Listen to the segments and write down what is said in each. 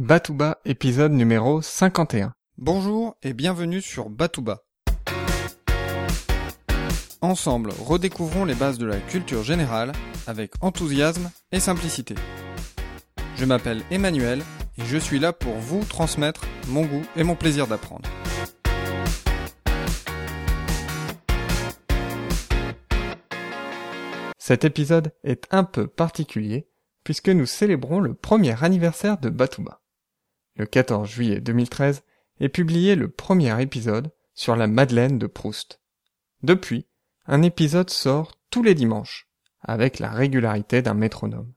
Batouba épisode numéro 51. Bonjour et bienvenue sur Batouba. Ensemble, redécouvrons les bases de la culture générale avec enthousiasme et simplicité. Je m'appelle Emmanuel et je suis là pour vous transmettre mon goût et mon plaisir d'apprendre. Cet épisode est un peu particulier puisque nous célébrons le premier anniversaire de Batouba. Le 14 juillet 2013 est publié le premier épisode sur la Madeleine de Proust. Depuis, un épisode sort tous les dimanches, avec la régularité d'un métronome.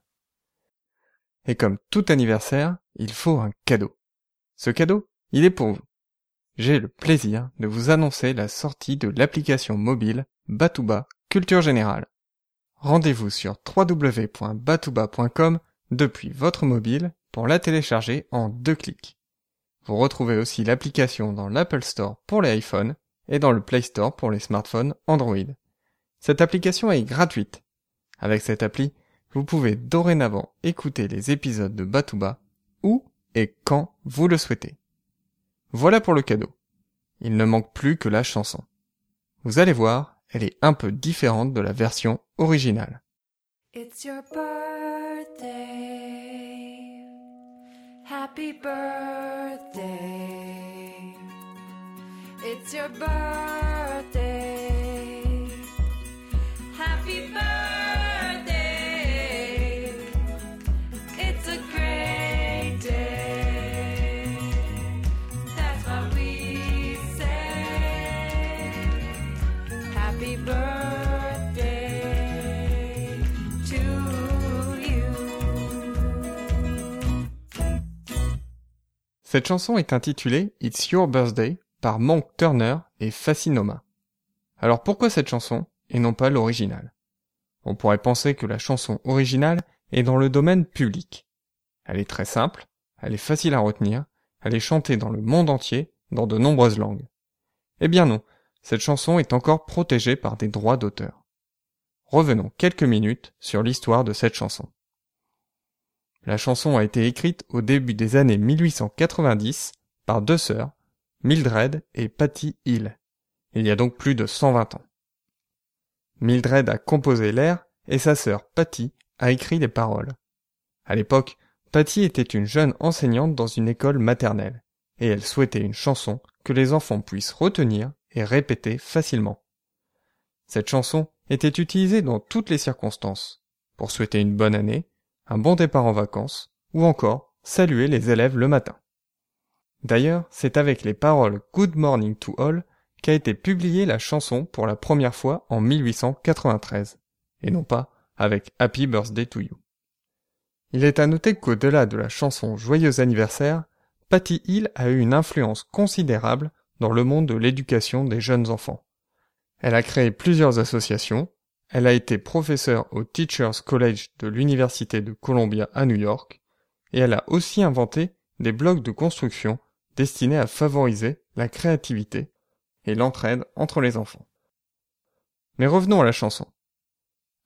Et comme tout anniversaire, il faut un cadeau. Ce cadeau, il est pour vous. J'ai le plaisir de vous annoncer la sortie de l'application mobile Batouba Culture Générale. Rendez-vous sur www.batouba.com depuis votre mobile pour la télécharger en deux clics. Vous retrouvez aussi l'application dans l'Apple Store pour les iPhones et dans le Play Store pour les smartphones Android. Cette application est gratuite. Avec cette appli, vous pouvez dorénavant écouter les épisodes de Batouba où et quand vous le souhaitez. Voilà pour le cadeau. Il ne manque plus que la chanson. Vous allez voir, elle est un peu différente de la version originale. Happy birthday. It's your birthday. Happy birthday. It's a great day. That's what we say. Happy birthday Cette chanson est intitulée It's Your Birthday par Monk Turner et Fascinoma. Alors pourquoi cette chanson et non pas l'original? On pourrait penser que la chanson originale est dans le domaine public. Elle est très simple, elle est facile à retenir, elle est chantée dans le monde entier, dans de nombreuses langues. Eh bien non, cette chanson est encore protégée par des droits d'auteur. Revenons quelques minutes sur l'histoire de cette chanson. La chanson a été écrite au début des années 1890 par deux sœurs, Mildred et Patty Hill. Il y a donc plus de 120 ans. Mildred a composé l'air et sa sœur Patty a écrit les paroles. À l'époque, Patty était une jeune enseignante dans une école maternelle et elle souhaitait une chanson que les enfants puissent retenir et répéter facilement. Cette chanson était utilisée dans toutes les circonstances, pour souhaiter une bonne année, un bon départ en vacances, ou encore saluer les élèves le matin. D'ailleurs, c'est avec les paroles Good Morning to All qu'a été publiée la chanson pour la première fois en 1893, et non pas avec Happy Birthday to You. Il est à noter qu'au-delà de la chanson Joyeux anniversaire, Patty Hill a eu une influence considérable dans le monde de l'éducation des jeunes enfants. Elle a créé plusieurs associations, elle a été professeure au Teachers College de l'Université de Columbia à New York, et elle a aussi inventé des blocs de construction destinés à favoriser la créativité et l'entraide entre les enfants. Mais revenons à la chanson.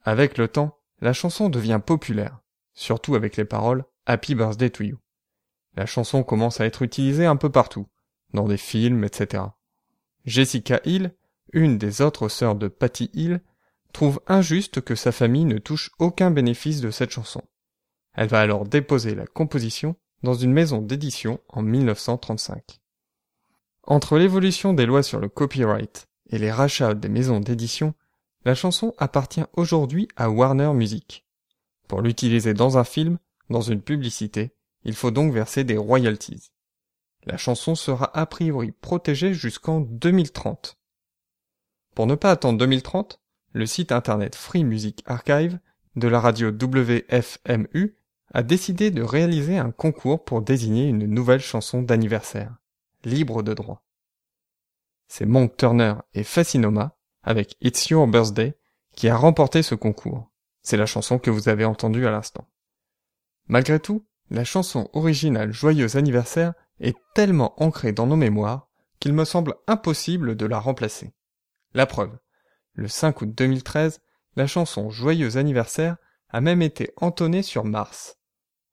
Avec le temps, la chanson devient populaire, surtout avec les paroles Happy Birthday to You. La chanson commence à être utilisée un peu partout, dans des films, etc. Jessica Hill, une des autres sœurs de Patty Hill, trouve injuste que sa famille ne touche aucun bénéfice de cette chanson. Elle va alors déposer la composition dans une maison d'édition en 1935. Entre l'évolution des lois sur le copyright et les rachats des maisons d'édition, la chanson appartient aujourd'hui à Warner Music. Pour l'utiliser dans un film, dans une publicité, il faut donc verser des royalties. La chanson sera a priori protégée jusqu'en 2030. Pour ne pas attendre 2030, le site internet Free Music Archive de la radio WFMU a décidé de réaliser un concours pour désigner une nouvelle chanson d'anniversaire, libre de droit. C'est Monk Turner et Fascinoma, avec It's Your Birthday, qui a remporté ce concours. C'est la chanson que vous avez entendue à l'instant. Malgré tout, la chanson originale Joyeux anniversaire est tellement ancrée dans nos mémoires qu'il me semble impossible de la remplacer. La preuve. Le 5 août 2013, la chanson Joyeux anniversaire a même été entonnée sur Mars.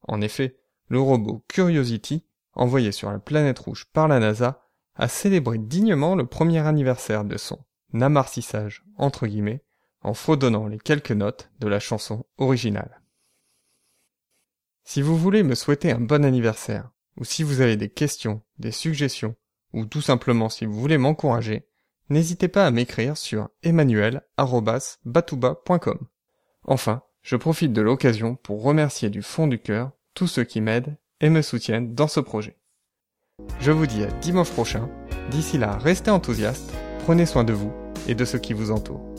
En effet, le robot Curiosity, envoyé sur la planète rouge par la NASA, a célébré dignement le premier anniversaire de son amarcissage, entre guillemets, en fredonnant les quelques notes de la chanson originale. Si vous voulez me souhaiter un bon anniversaire, ou si vous avez des questions, des suggestions, ou tout simplement si vous voulez m'encourager, n'hésitez pas à m'écrire sur emmanuel.batouba.com. Enfin, je profite de l'occasion pour remercier du fond du cœur tous ceux qui m'aident et me soutiennent dans ce projet. Je vous dis à dimanche prochain. D'ici là, restez enthousiastes, prenez soin de vous et de ceux qui vous entourent.